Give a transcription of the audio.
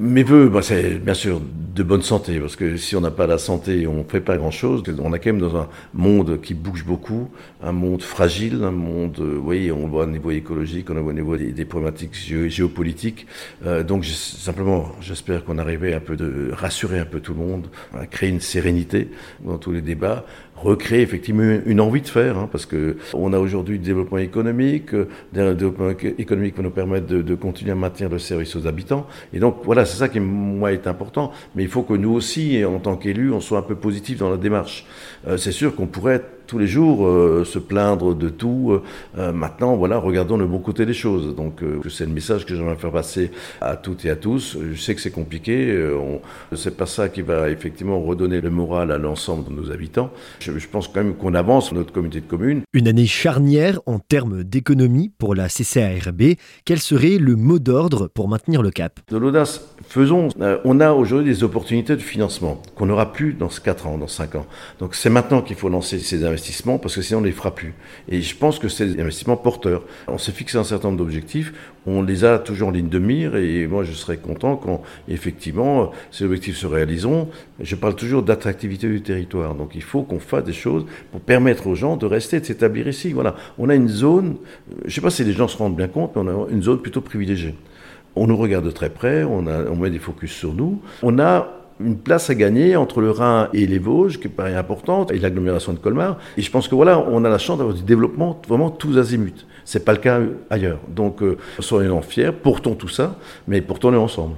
Mes voeux, bah, c'est bien sûr de bonne santé, parce que si on n'a pas la santé, on ne fait pas grand-chose. On est quand même dans un monde qui bouge beaucoup, un monde fragile, un monde, euh, oui, on le voit au niveau écologique, on voit au niveau des, problématiques géopolitiques. Euh, donc simplement, j'espère qu'on arrivait un peu de rassurer un peu tout le monde, à créer une sérénité dans tous les débats, recréer effectivement une envie de faire, hein, parce que on a aujourd'hui du développement économique, euh, un développement économique va nous permettre de, de continuer à maintenir le service aux habitants. Et donc voilà, c'est ça qui, moi, est important. Mais il faut que nous aussi, en tant qu'élus, on soit un peu positif dans la démarche. Euh, c'est sûr qu'on pourrait tous les jours euh, se plaindre de tout. Euh, maintenant, voilà, regardons le bon côté des choses. Donc, c'est le message que j'aimerais faire passer à toutes et à tous. Je sais que c'est compliqué. C'est pas ça qui va effectivement redonner le moral à l'ensemble de nos habitants. Je, je pense quand même qu'on avance notre communauté de communes. Une année charnière en termes d'économie pour la CCARB. Quel serait le mot d'ordre pour maintenir le cap? De l'audace faisons. Euh, on a aujourd'hui des opportunités de financement qu'on n'aura plus dans 4 ans, dans 5 ans. Donc c'est maintenant qu'il faut lancer ces investissements parce que sinon on ne les fera plus. Et je pense que c'est des investissements porteurs. On s'est fixé un certain nombre d'objectifs. On les a toujours en ligne de mire et moi je serais content quand effectivement ces objectifs se réaliseront. Je parle toujours d'attractivité du territoire. Donc il faut qu'on fasse des choses pour permettre aux gens de rester, de s'établir ici. Voilà. On a une zone, je ne sais pas si les gens se rendent bien compte, mais on a une zone plutôt privilégiée. On nous regarde de très près, on, on met des focus sur nous. On a une place à gagner entre le Rhin et les Vosges, qui paraît importante, et l'agglomération de Colmar. Et je pense que voilà, on a la chance d'avoir du développement vraiment tous azimuts. C'est pas le cas ailleurs. Donc, euh, soyons fiers, portons tout ça, mais portons-le ensemble.